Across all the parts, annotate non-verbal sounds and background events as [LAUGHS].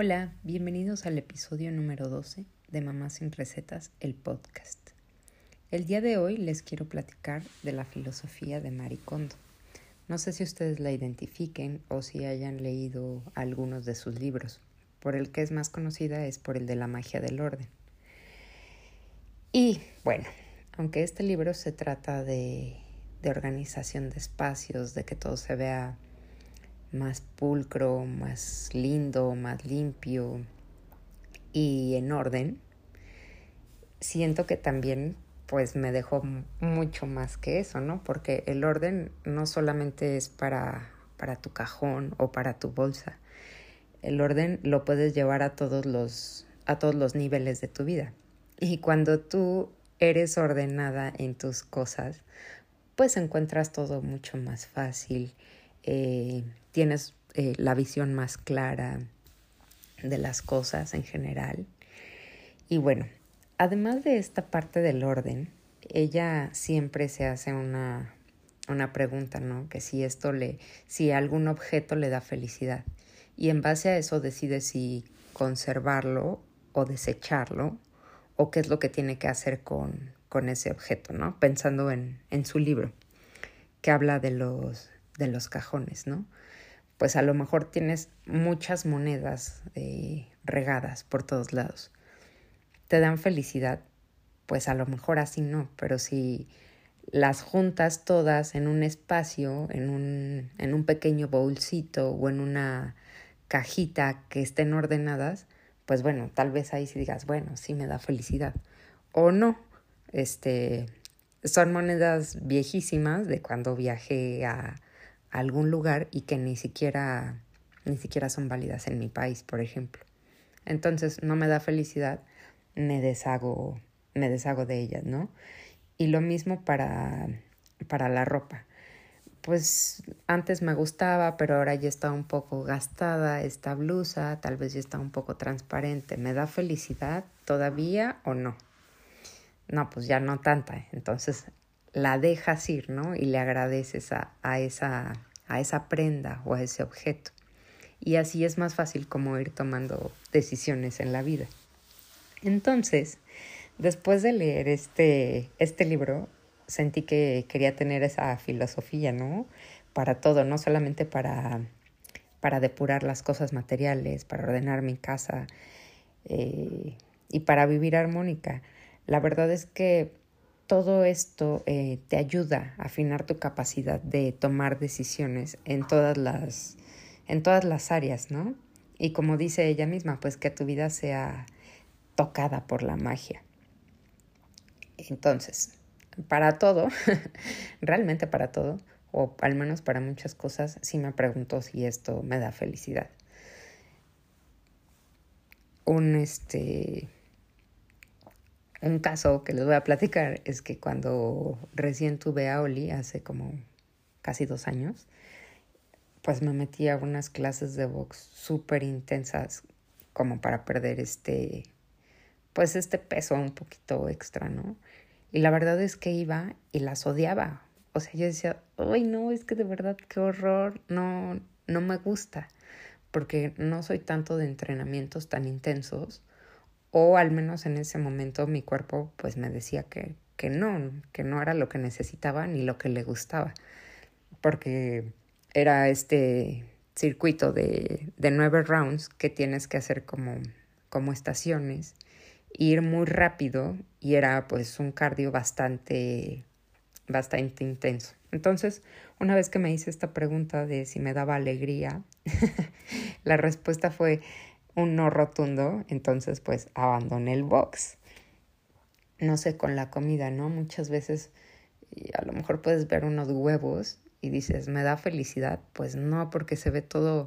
Hola, bienvenidos al episodio número 12 de Mamá sin Recetas, el podcast. El día de hoy les quiero platicar de la filosofía de Marie Kondo. No sé si ustedes la identifiquen o si hayan leído algunos de sus libros. Por el que es más conocida es por el de la magia del orden. Y bueno, aunque este libro se trata de, de organización de espacios, de que todo se vea más pulcro, más lindo, más limpio y en orden, siento que también pues me dejó mucho más que eso, ¿no? Porque el orden no solamente es para, para tu cajón o para tu bolsa. El orden lo puedes llevar a todos los, a todos los niveles de tu vida. Y cuando tú eres ordenada en tus cosas, pues encuentras todo mucho más fácil, eh, tienes eh, la visión más clara de las cosas en general. Y bueno, además de esta parte del orden, ella siempre se hace una, una pregunta, ¿no? Que si esto le, si algún objeto le da felicidad. Y en base a eso decide si conservarlo o desecharlo o qué es lo que tiene que hacer con, con ese objeto, ¿no? Pensando en, en su libro, que habla de los, de los cajones, ¿no? Pues a lo mejor tienes muchas monedas eh, regadas por todos lados. ¿Te dan felicidad? Pues a lo mejor así no, pero si las juntas todas en un espacio, en un, en un pequeño bolsito o en una cajita que estén ordenadas, pues bueno, tal vez ahí sí digas, bueno, sí me da felicidad. O no, este, son monedas viejísimas de cuando viajé a, algún lugar y que ni siquiera ni siquiera son válidas en mi país, por ejemplo. Entonces no me da felicidad, me deshago, me deshago de ellas, ¿no? Y lo mismo para, para la ropa. Pues antes me gustaba, pero ahora ya está un poco gastada esta blusa, tal vez ya está un poco transparente. ¿Me da felicidad todavía o no? No, pues ya no tanta. Entonces la dejas ir, ¿no? Y le agradeces a, a, esa, a esa prenda o a ese objeto. Y así es más fácil como ir tomando decisiones en la vida. Entonces, después de leer este, este libro, sentí que quería tener esa filosofía, ¿no? Para todo, no solamente para, para depurar las cosas materiales, para ordenar mi casa eh, y para vivir armónica. La verdad es que todo esto eh, te ayuda a afinar tu capacidad de tomar decisiones en todas las, en todas las áreas, ¿no? Y como dice ella misma, pues que tu vida sea tocada por la magia. Entonces, para todo, [LAUGHS] realmente para todo, o al menos para muchas cosas, sí me pregunto si esto me da felicidad. Un este un caso que les voy a platicar es que cuando recién tuve a Oli, hace como casi dos años, pues me metí a unas clases de box súper intensas como para perder este, pues este peso un poquito extra, ¿no? Y la verdad es que iba y las odiaba. O sea, yo decía, ay no, es que de verdad qué horror, no, no me gusta, porque no soy tanto de entrenamientos tan intensos o al menos en ese momento mi cuerpo pues me decía que, que no, que no era lo que necesitaba ni lo que le gustaba, porque era este circuito de, de nueve rounds que tienes que hacer como, como estaciones, ir muy rápido y era pues un cardio bastante, bastante intenso. Entonces, una vez que me hice esta pregunta de si me daba alegría, [LAUGHS] la respuesta fue un no rotundo, entonces pues abandoné el box. No sé, con la comida, ¿no? Muchas veces a lo mejor puedes ver unos huevos y dices, ¿me da felicidad? Pues no, porque se ve todo,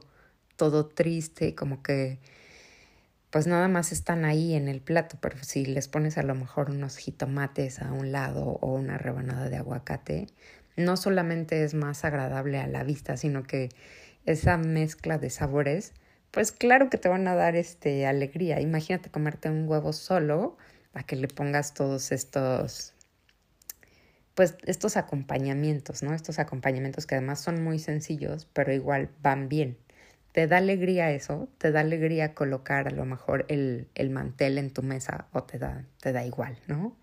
todo triste, como que pues nada más están ahí en el plato, pero si les pones a lo mejor unos jitomates a un lado o una rebanada de aguacate, no solamente es más agradable a la vista, sino que esa mezcla de sabores pues claro que te van a dar este alegría. Imagínate comerte un huevo solo a que le pongas todos estos pues estos acompañamientos, ¿no? Estos acompañamientos que además son muy sencillos, pero igual van bien. ¿Te da alegría eso? ¿Te da alegría colocar a lo mejor el, el mantel en tu mesa o te da, te da igual, ¿no?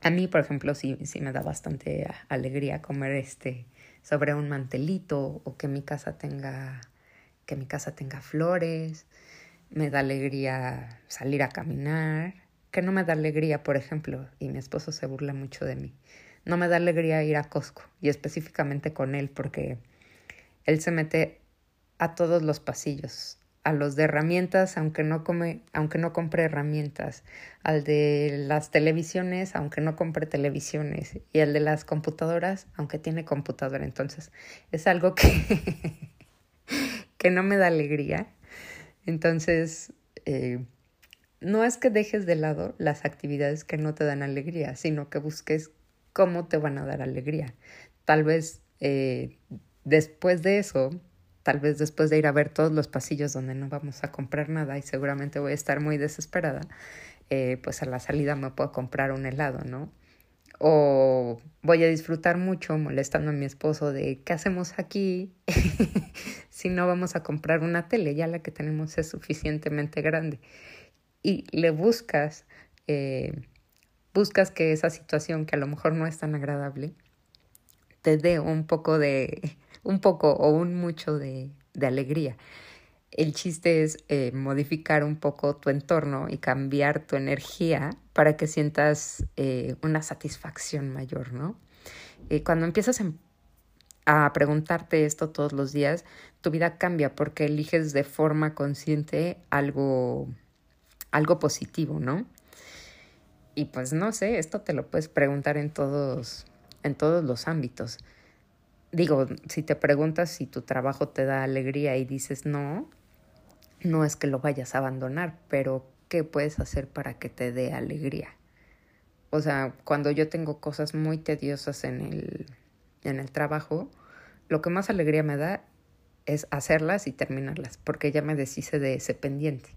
A mí, por ejemplo, sí, sí me da bastante alegría comer este sobre un mantelito o que mi casa tenga que mi casa tenga flores. Me da alegría salir a caminar. Que no me da alegría, por ejemplo, y mi esposo se burla mucho de mí. No me da alegría ir a Costco y específicamente con él porque él se mete a todos los pasillos, a los de herramientas, aunque no, come, aunque no compre herramientas, al de las televisiones, aunque no compre televisiones, y al de las computadoras, aunque tiene computadora. Entonces, es algo que, [LAUGHS] que no me da alegría. Entonces, eh, no es que dejes de lado las actividades que no te dan alegría, sino que busques cómo te van a dar alegría. Tal vez eh, después de eso tal vez después de ir a ver todos los pasillos donde no vamos a comprar nada y seguramente voy a estar muy desesperada, eh, pues a la salida me puedo comprar un helado, ¿no? O voy a disfrutar mucho molestando a mi esposo de qué hacemos aquí [LAUGHS] si no vamos a comprar una tele, ya la que tenemos es suficientemente grande. Y le buscas, eh, buscas que esa situación que a lo mejor no es tan agradable, te dé un poco de un poco o un mucho de, de alegría. El chiste es eh, modificar un poco tu entorno y cambiar tu energía para que sientas eh, una satisfacción mayor, ¿no? Eh, cuando empiezas a preguntarte esto todos los días, tu vida cambia porque eliges de forma consciente algo, algo positivo, ¿no? Y pues no sé, esto te lo puedes preguntar en todos, en todos los ámbitos digo, si te preguntas si tu trabajo te da alegría y dices no, no es que lo vayas a abandonar, pero ¿qué puedes hacer para que te dé alegría? O sea, cuando yo tengo cosas muy tediosas en el, en el trabajo, lo que más alegría me da es hacerlas y terminarlas, porque ya me deshice de ese pendiente.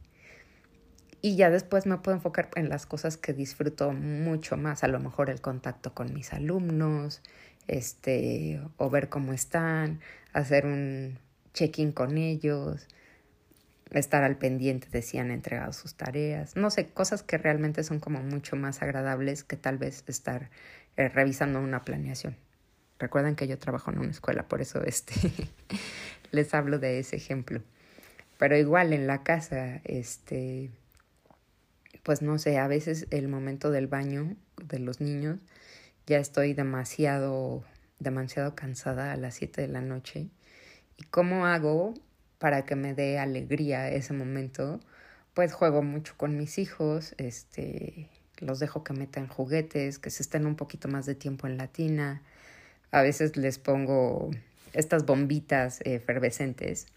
Y ya después me puedo enfocar en las cosas que disfruto mucho más, a lo mejor el contacto con mis alumnos, este, o ver cómo están, hacer un check-in con ellos, estar al pendiente de si han entregado sus tareas, no sé, cosas que realmente son como mucho más agradables que tal vez estar eh, revisando una planeación. Recuerden que yo trabajo en una escuela, por eso este [LAUGHS] les hablo de ese ejemplo. Pero igual en la casa, este, pues no sé, a veces el momento del baño de los niños ya estoy demasiado, demasiado cansada a las 7 de la noche. ¿Y cómo hago para que me dé alegría ese momento? Pues juego mucho con mis hijos, este, los dejo que metan juguetes, que se estén un poquito más de tiempo en la tina. A veces les pongo estas bombitas efervescentes,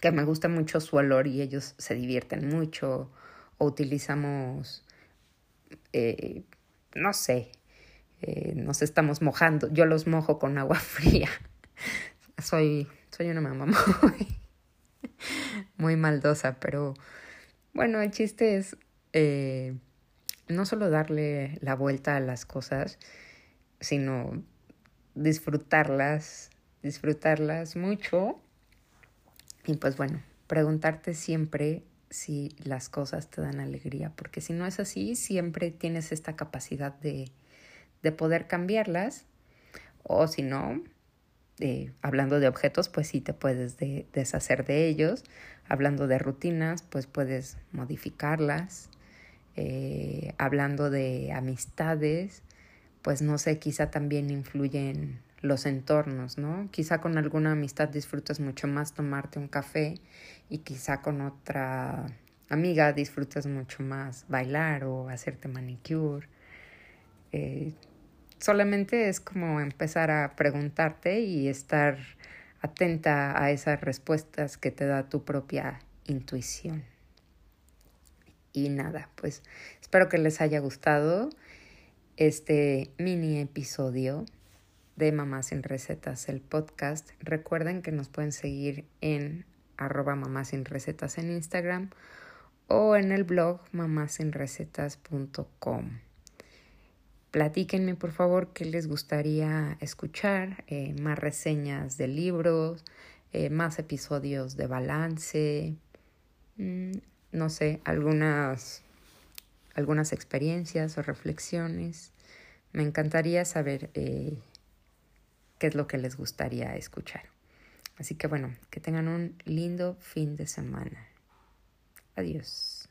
que me gusta mucho su olor y ellos se divierten mucho. O utilizamos, eh, no sé, eh, nos estamos mojando. Yo los mojo con agua [LAUGHS] fría. soy, soy una mamá muy, [LAUGHS] muy maldosa, pero bueno, el chiste es eh, no solo darle la vuelta a las cosas, sino disfrutarlas, disfrutarlas mucho. Y pues bueno, preguntarte siempre si las cosas te dan alegría, porque si no es así, siempre tienes esta capacidad de de poder cambiarlas o si no, eh, hablando de objetos, pues sí te puedes deshacer de ellos. Hablando de rutinas, pues puedes modificarlas. Eh, hablando de amistades, pues no sé, quizá también influyen los entornos, ¿no? Quizá con alguna amistad disfrutas mucho más tomarte un café y quizá con otra amiga disfrutas mucho más bailar o hacerte manicure. Eh, Solamente es como empezar a preguntarte y estar atenta a esas respuestas que te da tu propia intuición. Y nada, pues espero que les haya gustado este mini episodio de Mamás sin Recetas, el podcast. Recuerden que nos pueden seguir en arroba sin recetas en Instagram o en el blog mamasinrecetas.com. Platíquenme por favor qué les gustaría escuchar, eh, más reseñas de libros, eh, más episodios de balance, mm, no sé, algunas, algunas experiencias o reflexiones. Me encantaría saber eh, qué es lo que les gustaría escuchar. Así que bueno, que tengan un lindo fin de semana. Adiós.